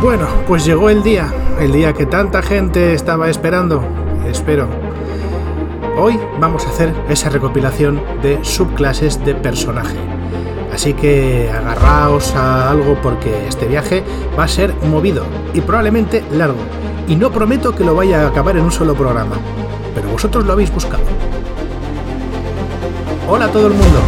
Bueno, pues llegó el día, el día que tanta gente estaba esperando, espero. Hoy vamos a hacer esa recopilación de subclases de personaje. Así que agarraos a algo porque este viaje va a ser movido y probablemente largo. Y no prometo que lo vaya a acabar en un solo programa, pero vosotros lo habéis buscado. Hola a todo el mundo,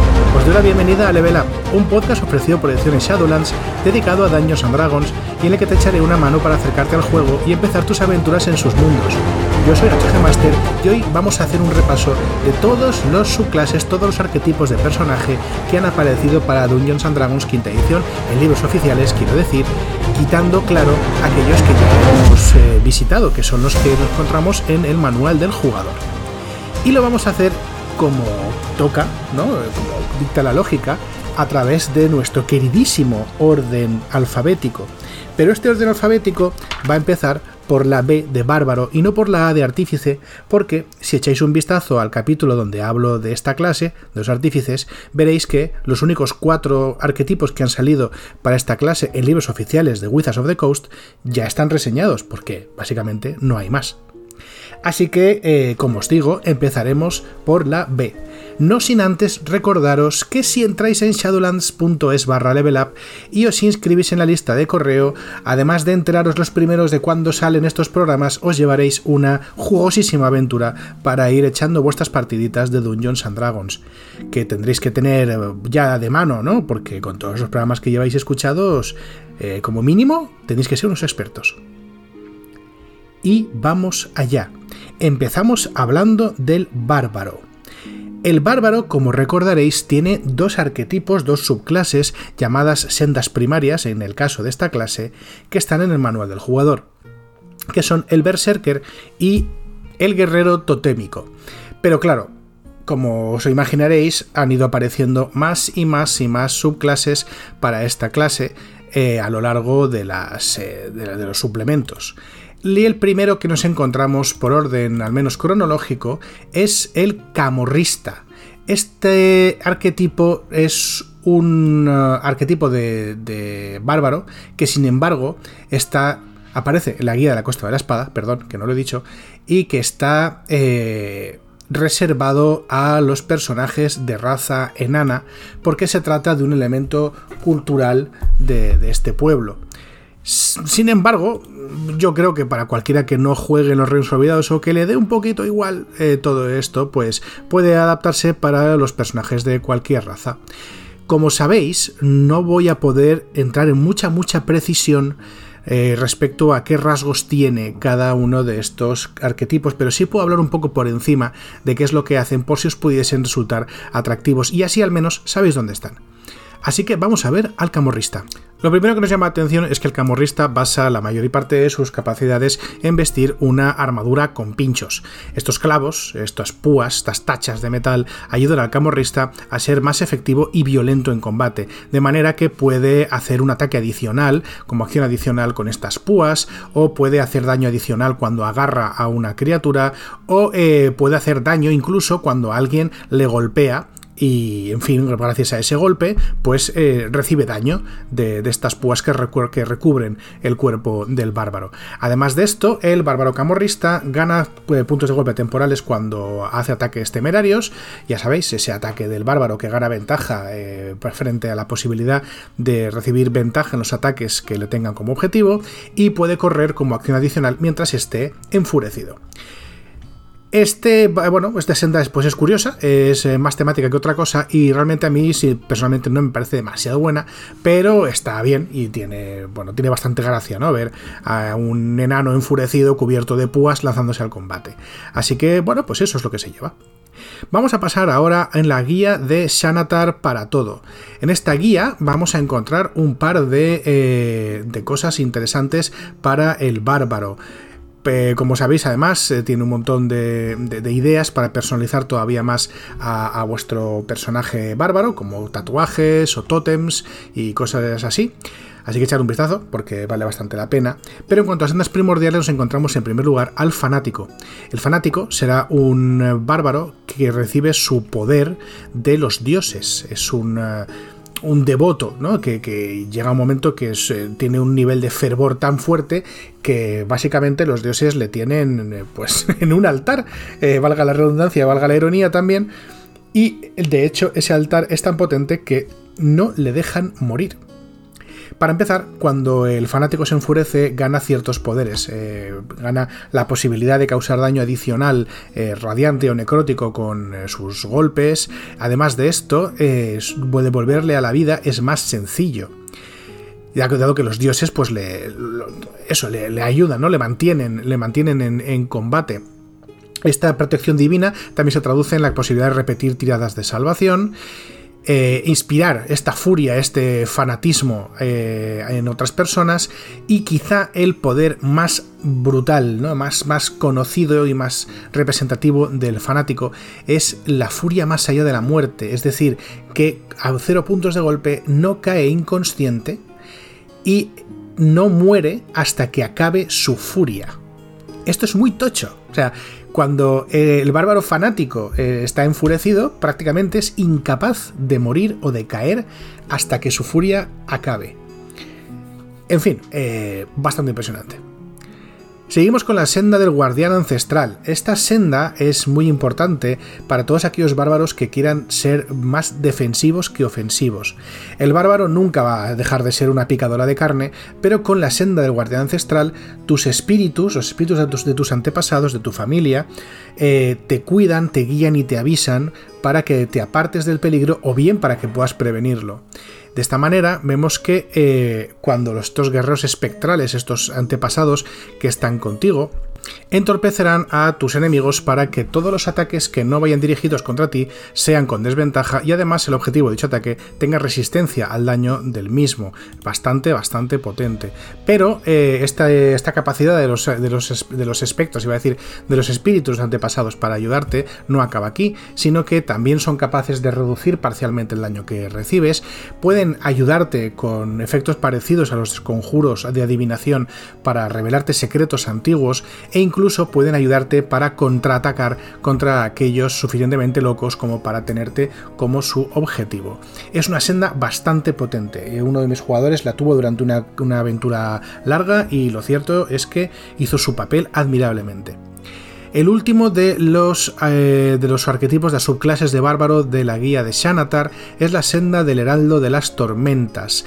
os doy la bienvenida a Level Up, un podcast ofrecido por Ediciones Shadowlands dedicado a Daños and Dragons y en el que te echaré una mano para acercarte al juego y empezar tus aventuras en sus mundos. Yo soy HG Master y hoy vamos a hacer un repaso de todos los subclases, todos los arquetipos de personaje que han aparecido para Dungeons and Dragons quinta edición en libros oficiales, quiero decir, quitando, claro, aquellos que ya hemos eh, visitado, que son los que encontramos en el manual del jugador. Y lo vamos a hacer como toca, ¿no? como dicta la lógica, a través de nuestro queridísimo orden alfabético. Pero este orden alfabético va a empezar por la B de bárbaro y no por la A de artífice, porque si echáis un vistazo al capítulo donde hablo de esta clase, de los artífices, veréis que los únicos cuatro arquetipos que han salido para esta clase en libros oficiales de Wizards of the Coast ya están reseñados, porque básicamente no hay más. Así que, eh, como os digo, empezaremos por la B. No sin antes recordaros que si entráis en shadowlands.es barra levelup y os inscribís en la lista de correo, además de enteraros los primeros de cuando salen estos programas, os llevaréis una jugosísima aventura para ir echando vuestras partiditas de Dungeons and Dragons, que tendréis que tener eh, ya de mano, ¿no? Porque con todos los programas que lleváis escuchados, eh, como mínimo, tenéis que ser unos expertos. Y vamos allá. Empezamos hablando del bárbaro. El bárbaro, como recordaréis, tiene dos arquetipos, dos subclases llamadas sendas primarias, en el caso de esta clase, que están en el manual del jugador, que son el berserker y el guerrero totémico. Pero claro, como os imaginaréis, han ido apareciendo más y más y más subclases para esta clase eh, a lo largo de, eh, de los suplementos. Y el primero que nos encontramos por orden al menos cronológico es el camorrista. Este arquetipo es un uh, arquetipo de, bárbaro que sin embargo está aparece en la guía de la costa de la espada, perdón, que no lo he dicho, y que está eh, reservado a los personajes de raza enana, porque se trata de un elemento cultural de este pueblo. Sin embargo, yo creo que para cualquiera que no juegue los reinos olvidados o que le dé un poquito igual eh, todo esto, pues puede adaptarse para los personajes de cualquier raza. Como sabéis, no voy a poder entrar en mucha, mucha precisión eh, respecto a qué rasgos tiene cada uno de estos arquetipos, pero sí puedo hablar un poco por encima de qué es lo que hacen por si os pudiesen resultar atractivos y así al menos sabéis dónde están. Así que vamos a ver al camorrista. Lo primero que nos llama la atención es que el camorrista basa la mayor parte de sus capacidades en vestir una armadura con pinchos. Estos clavos, estas púas, estas tachas de metal ayudan al camorrista a ser más efectivo y violento en combate, de manera que puede hacer un ataque adicional como acción adicional con estas púas, o puede hacer daño adicional cuando agarra a una criatura, o eh, puede hacer daño incluso cuando alguien le golpea y en fin, gracias a ese golpe, pues eh, recibe daño de, estas púas que, que, recubren el cuerpo del bárbaro. Además de esto, el bárbaro camorrista gana eh, puntos de golpe temporales cuando hace ataques temerarios, ya sabéis, ese ataque del bárbaro que gana ventaja eh, frente a la posibilidad de recibir ventaja en los ataques que le tengan como objetivo, y puede correr como acción adicional mientras esté enfurecido. Este, bueno, esta senda pues es curiosa, es eh, más temática que otra cosa y realmente a mí sí, personalmente no me parece demasiado buena, pero está bien y tiene, bueno, tiene bastante gracia, ¿no? Ver a un enano enfurecido cubierto de púas lanzándose al combate. Así que, bueno, pues eso es lo que se lleva. Vamos a pasar ahora en la guía de Shanatar para todo. En esta guía vamos a encontrar un par de, eh, de cosas interesantes para el bárbaro como sabéis, además, eh, tiene un montón de, ideas para personalizar todavía más a, vuestro personaje bárbaro, como tatuajes o tótems y cosas así. Así que echar un vistazo porque vale bastante la pena. Pero en cuanto a sendas primordiales nos encontramos en primer lugar al fanático. El fanático será un bárbaro que recibe su poder de los dioses. Es un... Eh, un devoto, ¿no? Que, llega un momento que tiene un nivel de fervor tan fuerte que básicamente los dioses le tienen pues en un altar, valga la redundancia, valga la ironía también, y de hecho ese altar es tan potente que no le dejan morir. Para empezar, cuando el fanático se enfurece, gana ciertos poderes. Eh, gana la posibilidad de causar daño adicional eh, radiante o necrótico con eh, sus golpes. Además de esto, puede volverle a la vida es más sencillo. Ya dado que los dioses, pues le. Eso, le, ayudan, ¿no? Le mantienen, le mantienen en combate. Esta protección divina también se traduce en la posibilidad de repetir tiradas de salvación eh, inspirar esta furia, este fanatismo eh, en otras personas y quizá el poder más brutal, ¿no? más, más conocido y más representativo del fanático es la furia más allá de la muerte, es decir, que a cero puntos de golpe no cae inconsciente y no muere hasta que acabe su furia. Esto es muy tocho. O sea, cuando eh, el bárbaro fanático eh, está enfurecido, prácticamente es incapaz de morir o de caer hasta que su furia acabe. En fin, eh, bastante impresionante. Seguimos con la senda del guardián ancestral. Esta senda es muy importante para todos aquellos bárbaros que quieran ser más defensivos que ofensivos. El bárbaro nunca va a dejar de ser una picadora de carne, pero con la senda del guardián ancestral, tus espíritus, los espíritus de tus, antepasados, de tu familia, eh, te cuidan, te guían y te avisan para que te apartes del peligro o bien para que puedas prevenirlo. De esta manera vemos que eh, cuando estos guerreros espectrales, estos antepasados que están contigo, entorpecerán a tus enemigos para que todos los ataques que no vayan dirigidos contra ti sean con desventaja y además el objetivo de dicho ataque tenga resistencia al daño del mismo. Bastante, bastante potente. Pero eh, esta, esta, capacidad de los, de, los, de los espectros, iba a decir, de los espíritus antepasados para ayudarte, no acaba aquí, sino que también son capaces de reducir parcialmente el daño que recibes, pueden ayudarte con efectos parecidos a los conjuros de adivinación para revelarte secretos antiguos e incluso pueden ayudarte para contraatacar contra aquellos suficientemente locos como para tenerte como su objetivo. Es una senda bastante potente. Eh, uno de mis jugadores la tuvo durante una, aventura larga y lo cierto es que hizo su papel admirablemente. El último de los, eh, de los arquetipos de las subclases de bárbaro de la guía de Shanatar es la senda del heraldo de las tormentas.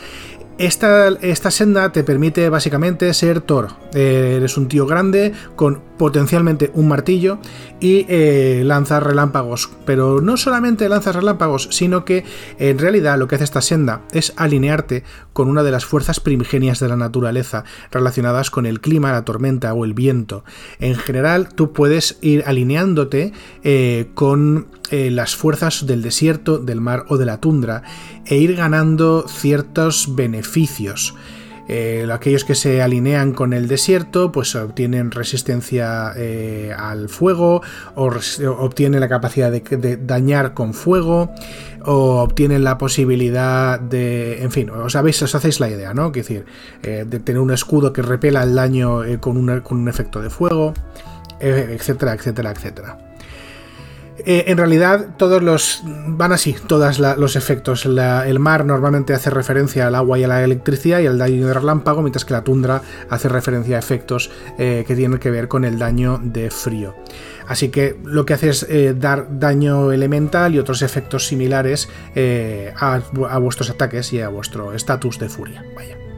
Esta, esta, senda te permite básicamente ser Thor. Eh, eres un tío grande con potencialmente un martillo y eh, lanzas relámpagos. Pero no solamente lanzas relámpagos, sino que en realidad lo que hace esta senda es alinearte con una de las fuerzas primigenias de la naturaleza relacionadas con el clima, la tormenta o el viento. En general, tú puedes ir alineándote eh, con las fuerzas del desierto, del mar o de la tundra e ir ganando ciertos beneficios. Eh, aquellos que se alinean con el desierto pues obtienen resistencia eh, al fuego o, obtienen la capacidad de, dañar con fuego o obtienen la posibilidad de en fin os sabéis os hacéis la idea no es decir de tener un escudo que repela el daño con un efecto de fuego etcétera etcétera etcétera eh, en realidad, todos los. van así, todos los efectos. el mar normalmente hace referencia al agua y a la electricidad y al daño de relámpago, mientras que la tundra hace referencia a efectos eh, que tienen que ver con el daño de frío. Así que lo que hace es eh, dar daño elemental y otros efectos similares a, a vuestros ataques y a vuestro estatus de furia. Vaya.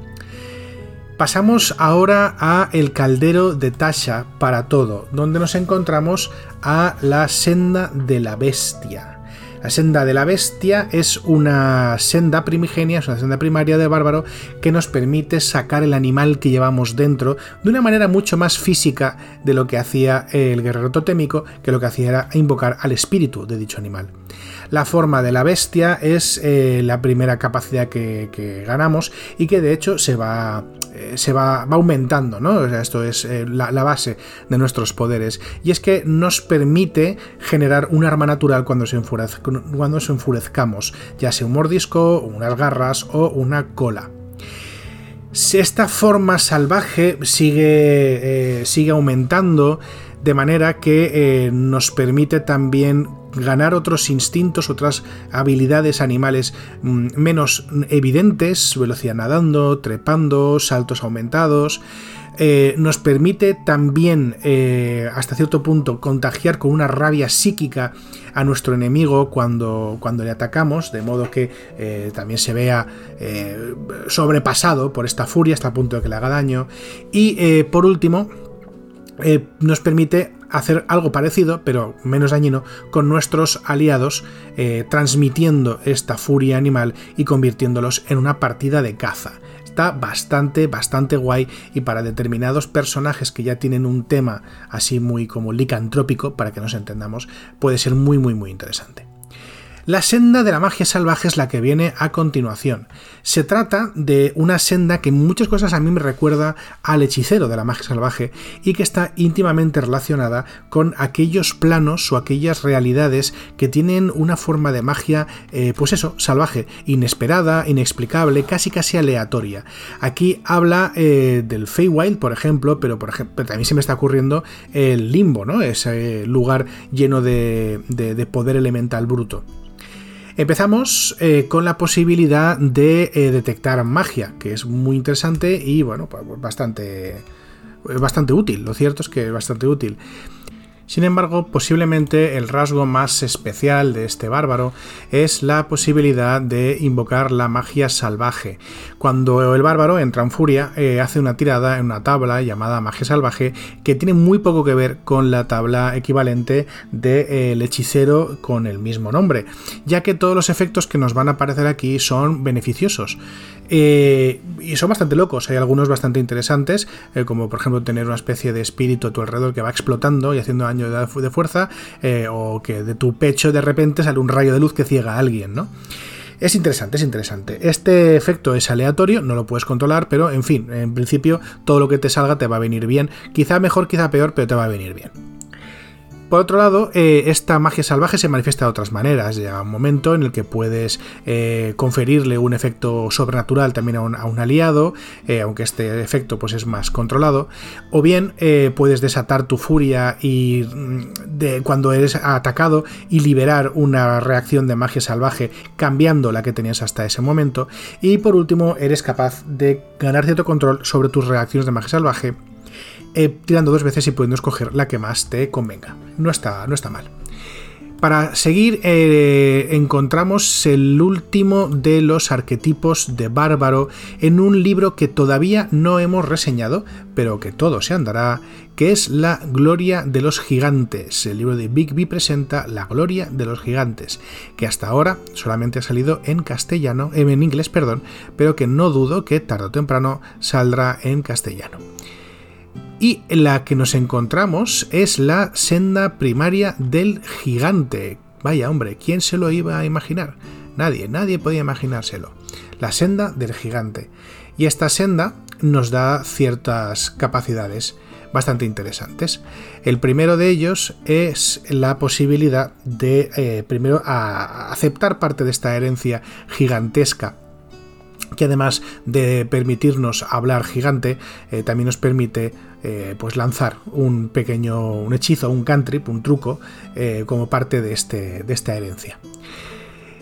Pasamos ahora a el caldero de Tasha para todo, donde nos encontramos a la senda de la bestia. La senda de la bestia es una senda primigenia, es una senda primaria de bárbaro que nos permite sacar el animal que llevamos dentro de una manera mucho más física de lo que hacía el guerrero totémico, que lo que hacía era invocar al espíritu de dicho animal. La forma de la bestia es eh, la primera capacidad que, ganamos y que de hecho se va, eh, se va, aumentando, ¿no? esto es eh, la, base de nuestros poderes. Y es que nos permite generar un arma natural cuando se, cuando se enfurezcamos, ya sea un mordisco, unas garras o una cola. Si esta forma salvaje sigue, sigue aumentando de manera que nos permite también ganar otros instintos, otras habilidades animales mm, menos evidentes, velocidad nadando, trepando, saltos aumentados. Eh, nos permite también, eh, hasta cierto punto, contagiar con una rabia psíquica a nuestro enemigo cuando, cuando le atacamos, de modo que eh, también se vea sobrepasado por esta furia hasta el punto de que le haga daño. Y por último, nos permite hacer algo parecido, pero menos dañino, con nuestros aliados, transmitiendo esta furia animal y convirtiéndolos en una partida de caza está bastante, bastante guay y para determinados personajes que ya tienen un tema así muy como licantrópico, para que nos entendamos, puede ser muy, muy, muy interesante. La senda de la magia salvaje es la que viene a continuación. Se trata de una senda que en muchas cosas a mí me recuerda al hechicero de la magia salvaje y que está íntimamente relacionada con aquellos planos o aquellas realidades que tienen una forma de magia, eh, pues eso, salvaje, inesperada, inexplicable, casi casi aleatoria. Aquí habla eh, del Feywild, por ejemplo, pero, por ejemplo, también se me está ocurriendo el limbo, ¿no? Ese lugar lleno de poder elemental bruto. Empezamos eh, con la posibilidad de eh, detectar magia, que es muy interesante y bueno, pues bastante, bastante útil. Lo cierto es que es bastante útil. Sin embargo, posiblemente el rasgo más especial de este bárbaro es la posibilidad de invocar la magia salvaje. Cuando el bárbaro entra en furia, eh, hace una tirada en una tabla llamada magia salvaje que tiene muy poco que ver con la tabla equivalente del hechicero con el mismo nombre, ya que todos los efectos que nos van a aparecer aquí son beneficiosos. Eh, y son bastante locos, hay algunos bastante interesantes, eh, como por ejemplo tener una especie de espíritu a tu alrededor que va explotando y haciendo daño de, fuerza, eh, o que de tu pecho de repente sale un rayo de luz que ciega a alguien, ¿no? Es interesante, es interesante. Este efecto es aleatorio, no lo puedes controlar, pero en fin, en principio todo lo que te salga te va a venir bien. Quizá mejor, quizá peor, pero te va a venir bien. Por otro lado, eh, esta magia salvaje se manifiesta de otras maneras. Llega un momento en el que puedes eh, conferirle un efecto sobrenatural también a un, aliado, eh, aunque este efecto pues, es más controlado. O bien puedes desatar tu furia y mm, cuando eres atacado y liberar una reacción de magia salvaje cambiando la que tenías hasta ese momento. Y por último, eres capaz de ganar cierto control sobre tus reacciones de magia salvaje eh, tirando dos veces y pudiendo escoger la que más te convenga. No está, no está mal. Para seguir, eh, encontramos el último de los arquetipos de bárbaro en un libro que todavía no hemos reseñado, pero que todo se andará, que es La Gloria de los Gigantes. El libro de Bigby presenta La Gloria de los Gigantes, que hasta ahora solamente ha salido en castellano, eh, en inglés, perdón, pero que no dudo que tarde o temprano saldrá en castellano. Y la que nos encontramos es la senda primaria del gigante. Vaya hombre, ¿quién se lo iba a imaginar? Nadie, nadie podía imaginárselo. La senda del gigante. Y esta senda nos da ciertas capacidades bastante interesantes. El primero de ellos es la posibilidad de, eh, primero, aceptar parte de esta herencia gigantesca que además de permitirnos hablar gigante, eh, también nos permite eh, pues lanzar un pequeño un hechizo, un cantrip, un truco, eh, como parte de, este, de esta herencia.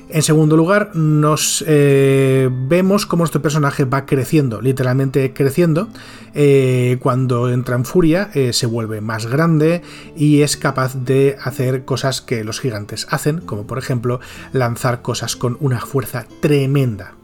En segundo lugar, nos vemos cómo nuestro personaje va creciendo, literalmente creciendo. cuando entra en furia, se vuelve más grande y es capaz de hacer cosas que los gigantes hacen, como por ejemplo lanzar cosas con una fuerza tremenda.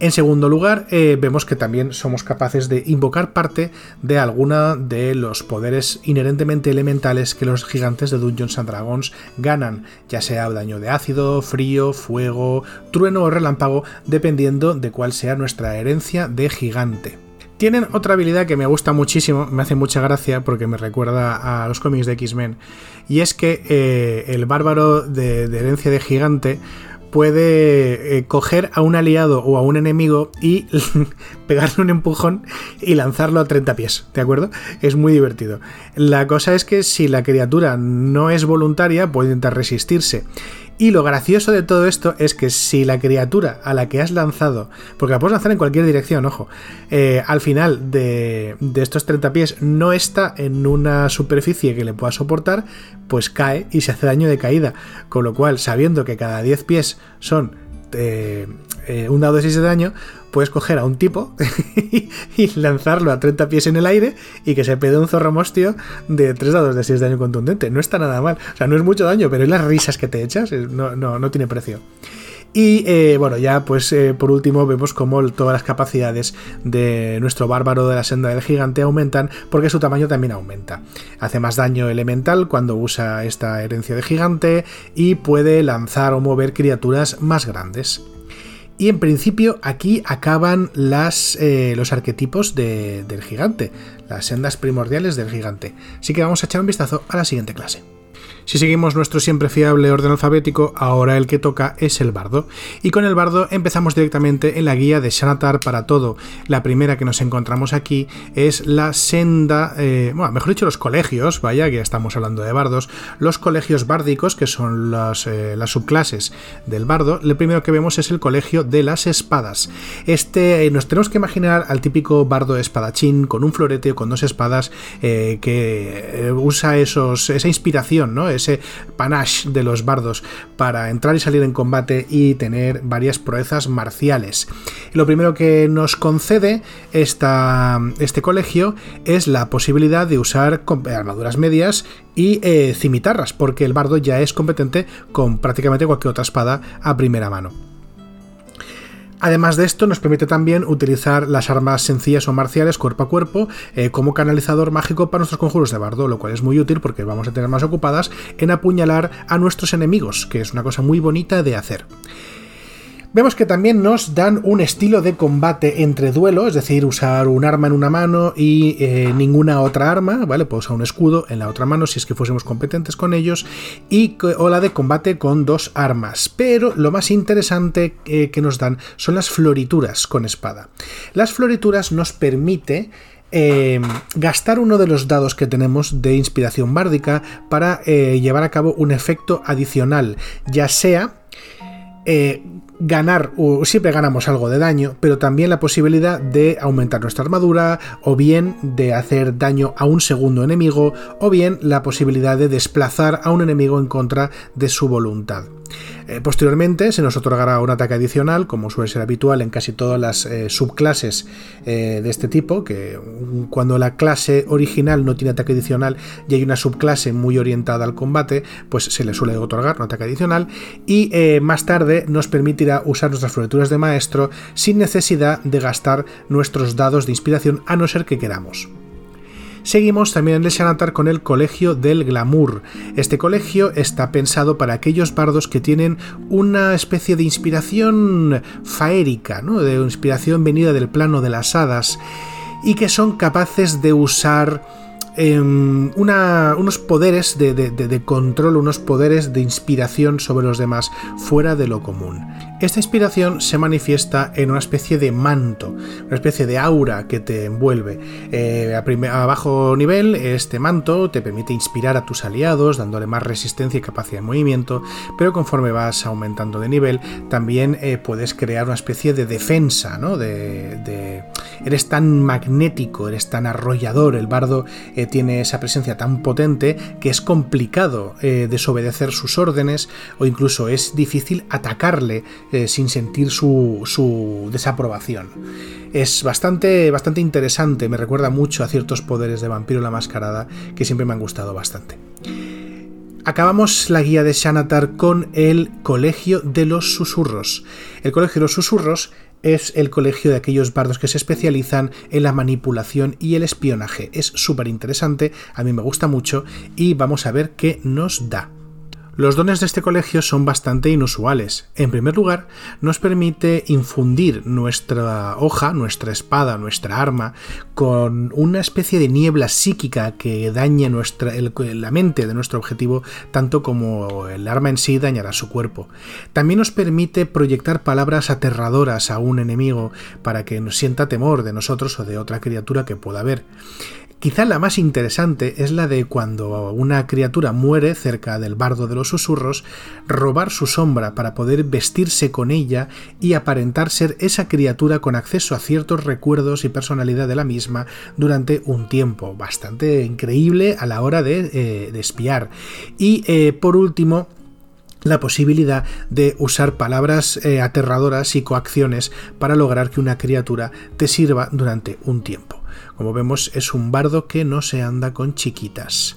En segundo lugar, eh, vemos que también somos capaces de invocar parte de alguna de los poderes inherentemente elementales que los gigantes de Dungeons and Dragons ganan, ya sea daño de ácido, frío, fuego, trueno o relámpago, dependiendo de cuál sea nuestra herencia de gigante. Tienen otra habilidad que me gusta muchísimo, me hace mucha gracia porque me recuerda a los cómics de X-Men, y es que eh, el bárbaro de herencia de gigante puede eh, coger a un aliado o a un enemigo y pegarle un empujón y lanzarlo a 30 pies, ¿de acuerdo? Es muy divertido. La cosa es que si la criatura no es voluntaria, puede intentar resistirse. Y lo gracioso de todo esto es que si la criatura a la que has lanzado, porque la puedes lanzar en cualquier dirección, ojo, eh, al final de, de, estos 30 pies no está en una superficie que le pueda soportar, pues cae y se hace daño de caída. Con lo cual, sabiendo que cada 10 pies son eh, eh, un dado de 6 de daño, puedes coger a un tipo y lanzarlo a 30 pies en el aire y que se pede un zorromostio de 3 dados de 6 de daño contundente. No está nada mal. O sea, no es mucho daño, pero es las risas que te echas, no, no, no tiene precio. Y eh, bueno, ya pues eh, por último vemos cómo todas las capacidades de nuestro bárbaro de la senda del gigante aumentan porque su tamaño también aumenta. Hace más daño elemental cuando usa esta herencia de gigante y puede lanzar o mover criaturas más grandes. Y en principio aquí acaban eh, los arquetipos del gigante, las sendas primordiales del gigante. Así que vamos a echar un vistazo a la siguiente clase. Si seguimos nuestro siempre fiable orden alfabético, ahora el que toca es el bardo. Y con el bardo empezamos directamente en la guía de Shanatar para todo. La primera que nos encontramos aquí es la senda, eh, bueno, mejor dicho, los colegios, vaya, que ya estamos hablando de bardos, los colegios bárdicos, que son las, eh, las subclases del bardo. Lo primero que vemos es el colegio de las espadas. Este, eh, nos tenemos que imaginar al típico bardo espadachín con un florete o con dos espadas que usa esos, esa inspiración, ¿no? Ese panache de los bardos para entrar y salir en combate y tener varias proezas marciales. lo primero que nos concede esta, este colegio es la posibilidad de usar armaduras medias y eh, cimitarras, porque el bardo ya es competente con prácticamente cualquier otra espada a primera mano. Además de esto, nos permite también utilizar las armas sencillas o marciales cuerpo a cuerpo eh, como canalizador mágico para nuestros conjuros de bardo, lo cual es muy útil porque vamos a tener más ocupadas en apuñalar a nuestros enemigos, que es una cosa muy bonita de hacer. Vemos que también nos dan un estilo de combate entre duelo, es decir, usar un arma en una mano y eh, ninguna otra arma, ¿vale? Puedo usar un escudo en la otra mano si es que fuésemos competentes con ellos, y o la de combate con dos armas. Pero lo más interesante eh, que nos dan son las florituras con espada. Las florituras nos permite eh, gastar uno de los dados que tenemos de inspiración bárdica para llevar a cabo un efecto adicional, ya sea ganar, o siempre ganamos algo de daño, pero también la posibilidad de aumentar nuestra armadura, o bien de hacer daño a un segundo enemigo, o bien la posibilidad de desplazar a un enemigo en contra de su voluntad. Eh, posteriormente se nos otorgará un ataque adicional, como suele ser habitual en casi todas las eh, subclases eh, de este tipo, que cuando la clase original no tiene ataque adicional y hay una subclase muy orientada al combate, pues se le suele otorgar un ataque adicional y más tarde nos permitirá usar nuestras florituras de maestro sin necesidad de gastar nuestros dados de inspiración a no ser que queramos. Seguimos también en el Shanatar con el Colegio del Glamour. Este colegio está pensado para aquellos bardos que tienen una especie de inspiración faérica, ¿no? de inspiración venida del plano de las hadas, y que son capaces de usar Em, unos poderes de, control, unos poderes de inspiración sobre los demás fuera de lo común. Esta inspiración se manifiesta en una especie de manto, una especie de aura que te envuelve. Eh, a, bajo nivel, este manto te permite inspirar a tus aliados, dándole más resistencia y capacidad de movimiento, pero conforme vas aumentando de nivel, también eh, puedes crear una especie de defensa, ¿no? De, eres tan magnético, eres tan arrollador, el bardo eh, tiene esa presencia tan potente que es complicado desobedecer sus órdenes o incluso es difícil atacarle eh, sin sentir su, desaprobación. Es bastante, bastante interesante, me recuerda mucho a ciertos poderes de Vampiro la Mascarada que siempre me han gustado bastante. Acabamos la guía de Shanatar con el Colegio de los Susurros. El Colegio de los Susurros es el colegio de aquellos bardos que se especializan en la manipulación y el espionaje. Es súper interesante, a mí me gusta mucho y vamos a ver qué nos da. Los dones de este colegio son bastante inusuales. En primer lugar, nos permite infundir nuestra hoja, nuestra espada, nuestra arma, con una especie de niebla psíquica que daña nuestra, la mente de nuestro objetivo, tanto como el arma en sí dañará su cuerpo. También nos permite proyectar palabras aterradoras a un enemigo para que nos sienta temor de nosotros o de otra criatura que pueda haber. Quizá la más interesante es la de cuando una criatura muere cerca del bardo de los susurros, robar su sombra para poder vestirse con ella y aparentar ser esa criatura con acceso a ciertos recuerdos y personalidad de la misma durante un tiempo. Bastante increíble a la hora de, eh, espiar. Y eh, por último, la posibilidad de usar palabras eh, aterradoras y coacciones para lograr que una criatura te sirva durante un tiempo. Como vemos, es un bardo que no se anda con chiquitas.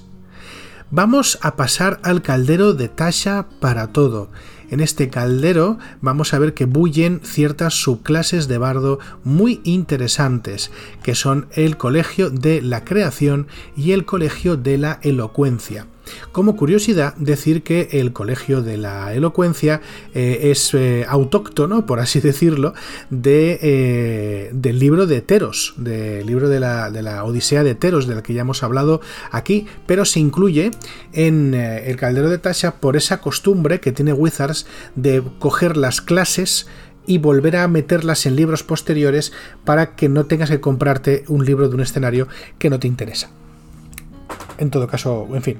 Vamos a pasar al caldero de Tasha para todo. En este caldero vamos a ver que bullen ciertas subclases de bardo muy interesantes, que son el colegio de la creación y el colegio de la elocuencia. Como curiosidad, decir que el Colegio de la Elocuencia eh, es eh, autóctono, por así decirlo, de, eh, del libro de Teros, del libro de la, de la, Odisea de Teros, del que ya hemos hablado aquí, pero se incluye en el Caldero de Tasha por esa costumbre que tiene Wizards de coger las clases y volver a meterlas en libros posteriores para que no tengas que comprarte un libro de un escenario que no te interesa. En todo caso, en fin,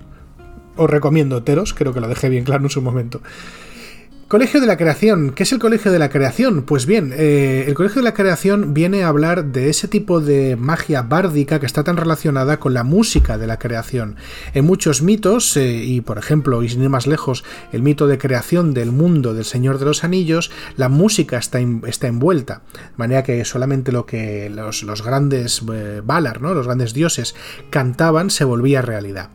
os recomiendo Teros, creo que lo dejé bien claro en su momento. Colegio de la Creación. ¿Qué es el Colegio de la Creación? Pues bien, eh, el Colegio de la Creación viene a hablar de ese tipo de magia bárdica que está tan relacionada con la música de la creación. En muchos mitos, eh, y por ejemplo, y sin ir más lejos, el mito de creación del mundo del Señor de los Anillos, la música está, está envuelta. De manera que solamente lo que los, grandes eh, Valar, ¿no? los grandes dioses, cantaban se volvía realidad.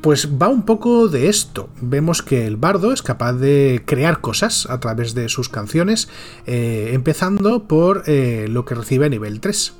Pues va un poco de esto. Vemos que el bardo es capaz de crear cosas a través de sus canciones, eh, empezando por eh, lo que recibe a nivel 3.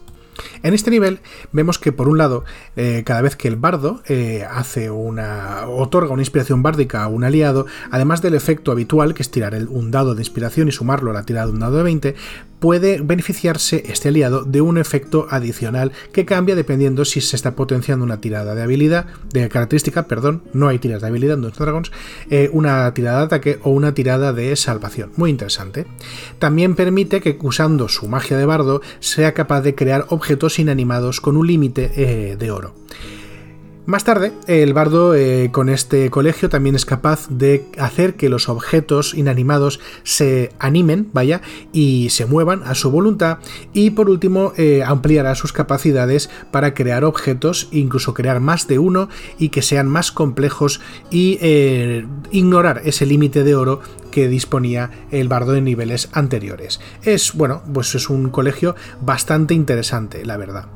En este nivel vemos que por un lado, eh, cada vez que el bardo hace una. otorga una inspiración bárdica a un aliado, además del efecto habitual, que es tirar un dado de inspiración y sumarlo a la tirada de un dado de 20, puede beneficiarse este aliado de un efecto adicional que cambia dependiendo si se está potenciando una tirada de habilidad, de característica, perdón, no hay tiradas de habilidad en Dungeons Dragons, eh, una tirada de ataque o una tirada de salvación. Muy interesante. También permite que usando su magia de bardo sea capaz de crear objetos inanimados con un límite eh, de oro. Más tarde, el bardo eh, con este colegio también es capaz de hacer que los objetos inanimados se animen, vaya, y se muevan a su voluntad. Y por último, eh, ampliará sus capacidades para crear objetos, incluso crear más de uno y que sean más complejos y eh, ignorar ese límite de oro que disponía el bardo en niveles anteriores. Es, bueno, pues es un colegio bastante interesante, la verdad.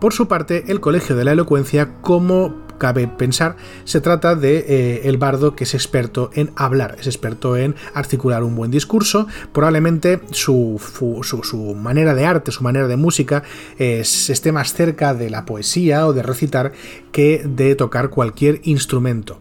Por su parte, el colegio de la elocuencia, como cabe pensar, se trata de eh, el bardo que es experto en hablar, es experto en articular un buen discurso, probablemente su, su, manera de arte, su manera de música esté más cerca de la poesía o de recitar que de tocar cualquier instrumento.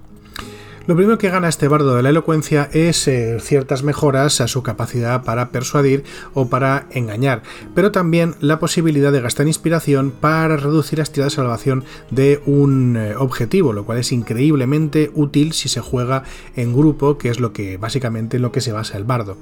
Lo primero que gana este bardo de la elocuencia es eh, ciertas mejoras a su capacidad para persuadir o para engañar, pero también la posibilidad de gastar inspiración para reducir las tiradas de salvación de un eh, objetivo, lo cual es increíblemente útil si se juega en grupo, que es lo que básicamente en lo que se basa el bardo.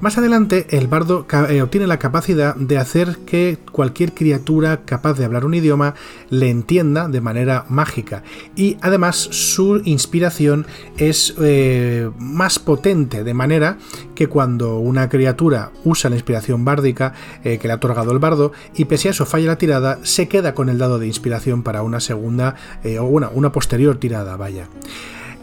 Más adelante, el bardo eh, obtiene la capacidad de hacer que cualquier criatura capaz de hablar un idioma le entienda de manera mágica y además su inspiración es eh, más potente, de manera que cuando una criatura usa la inspiración bárdica eh, que le ha otorgado el bardo y pese a eso falla la tirada, se queda con el dado de inspiración para una segunda o una, una posterior tirada, vaya.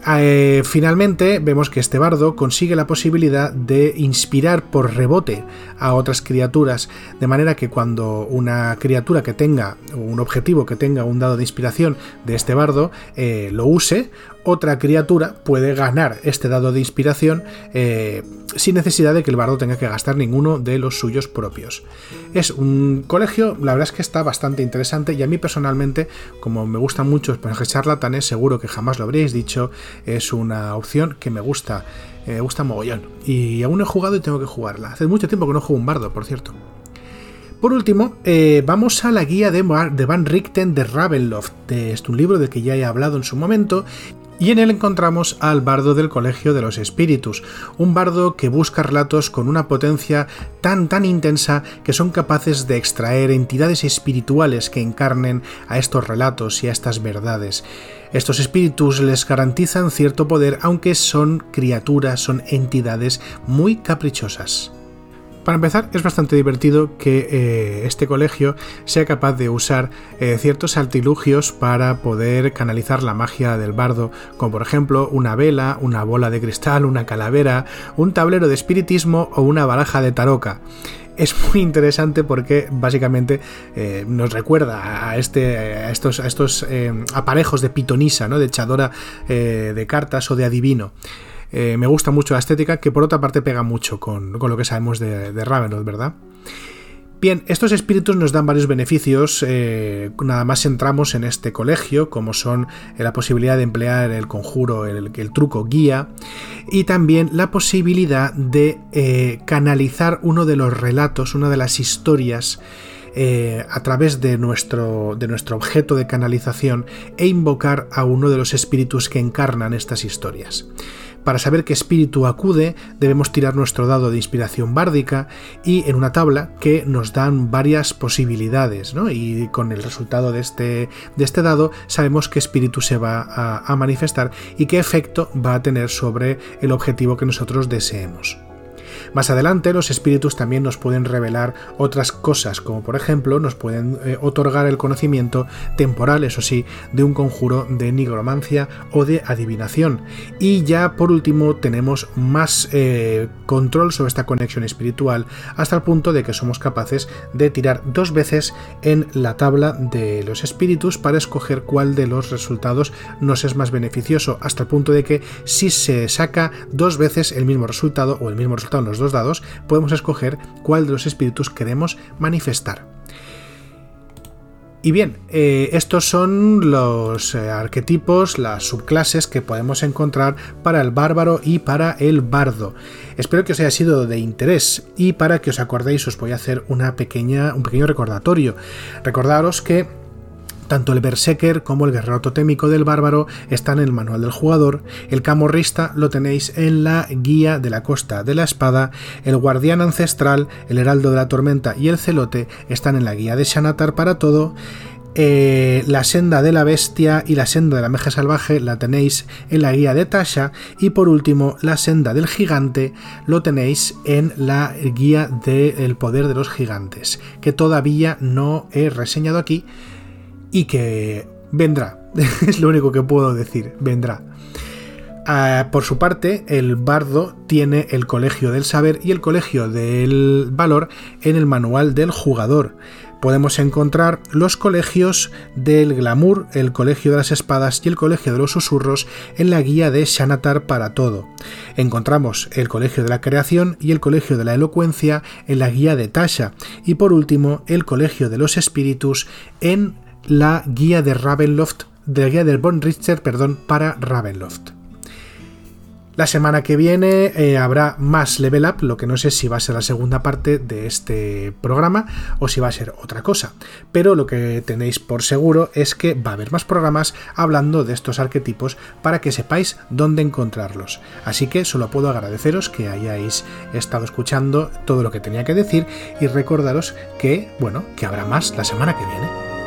Eh, finalmente vemos que este bardo consigue la posibilidad de inspirar por rebote a otras criaturas, de manera que cuando una criatura que tenga un objetivo que tenga un dado de inspiración de este bardo eh, lo use, otra criatura puede ganar este dado de inspiración eh, sin necesidad de que el bardo tenga que gastar ninguno de los suyos propios. Es un colegio, la verdad es que está bastante interesante y a mí personalmente, como me gustan mucho los personajes charlatanes, seguro que jamás lo habréis dicho, es una opción que me gusta, eh, me gusta mogollón. Y aún he jugado y tengo que jugarla. Hace mucho tiempo que no juego un bardo, por cierto. Por último, eh, vamos a la guía de, Van Richten de Ravenloft. Es un libro del que ya he hablado en su momento y en él encontramos al bardo del Colegio de los Espíritus, un bardo que busca relatos con una potencia tan tan intensa que son capaces de extraer entidades espirituales que encarnen a estos relatos y a estas verdades. Estos espíritus les garantizan cierto poder aunque son criaturas, son entidades muy caprichosas. Para empezar, es bastante divertido que eh, este colegio sea capaz de usar eh, ciertos artilugios para poder canalizar la magia del bardo, como por ejemplo una vela, una bola de cristal, una calavera, un tablero de espiritismo o una baraja de taroca es muy interesante porque básicamente eh, nos recuerda a, este, a estos, a estos aparejos de pitonisa, ¿no? de echadora de cartas o de adivino. Eh, me gusta mucho la estética, que por otra parte pega mucho con, lo que sabemos de, de Ravenloft, ¿verdad? Bien, estos espíritus nos dan varios beneficios, eh, nada más entramos en este colegio, como son eh, la posibilidad de emplear el conjuro, el, truco guía, y también la posibilidad de canalizar uno de los relatos, una de las historias a través de nuestro, de nuestro objeto de canalización e invocar a uno de los espíritus que encarnan estas historias. Para saber qué espíritu acude, debemos tirar nuestro dado de inspiración bárdica y en una tabla que nos dan varias posibilidades, ¿no? Y con el resultado de este, de este dado sabemos qué espíritu se va a, a manifestar y qué efecto va a tener sobre el objetivo que nosotros deseemos. Más adelante los espíritus también nos pueden revelar otras cosas, como por ejemplo nos pueden eh, otorgar el conocimiento temporal, eso sí, de un conjuro de nigromancia o de adivinación. Y ya por último tenemos más eh, control sobre esta conexión espiritual hasta el punto de que somos capaces de tirar dos veces en la tabla de los espíritus para escoger cuál de los resultados nos es más beneficioso, hasta el punto de que si se saca dos veces el mismo resultado o el mismo resultado los dos dados, podemos escoger cuál de los espíritus queremos manifestar. Y bien, eh, estos son los eh, arquetipos, las subclases que podemos encontrar para el bárbaro y para el bardo. Espero que os haya sido de interés y para que os acordéis os voy a hacer una pequeña, un pequeño recordatorio. Recordaros que tanto el berserker como el guerrero totémico del bárbaro están en el manual del jugador, el camorrista lo tenéis en la guía de la costa de la espada, el guardián ancestral, el heraldo de la tormenta y el celote están en la guía de Shanatar para todo, eh, la senda de la bestia y la senda de la meja salvaje la tenéis en la guía de Tasha. Y por último la senda del gigante lo tenéis en la guía del poder de los gigantes que todavía no he reseñado aquí y que vendrá. es lo único que puedo decir, vendrá. Ah, por su parte, el bardo tiene el colegio del saber y el colegio del valor en el manual del jugador. Podemos encontrar los colegios del glamour, el colegio de las espadas y el colegio de los susurros en la guía de Shanatar para todo. Encontramos el colegio de la creación y el colegio de la elocuencia en la guía de Tasha y por último el colegio de los espíritus en la guía de Ravenloft, de la guía del Von Richter, perdón, para Ravenloft. La semana que viene eh, habrá más level up, lo que no sé si va a ser la segunda parte de este programa o si va a ser otra cosa. Pero lo que tenéis por seguro es que va a haber más programas hablando de estos arquetipos para que sepáis dónde encontrarlos. Así que solo puedo agradeceros que hayáis estado escuchando todo lo que tenía que decir y recordaros que, bueno, que habrá más la semana que viene.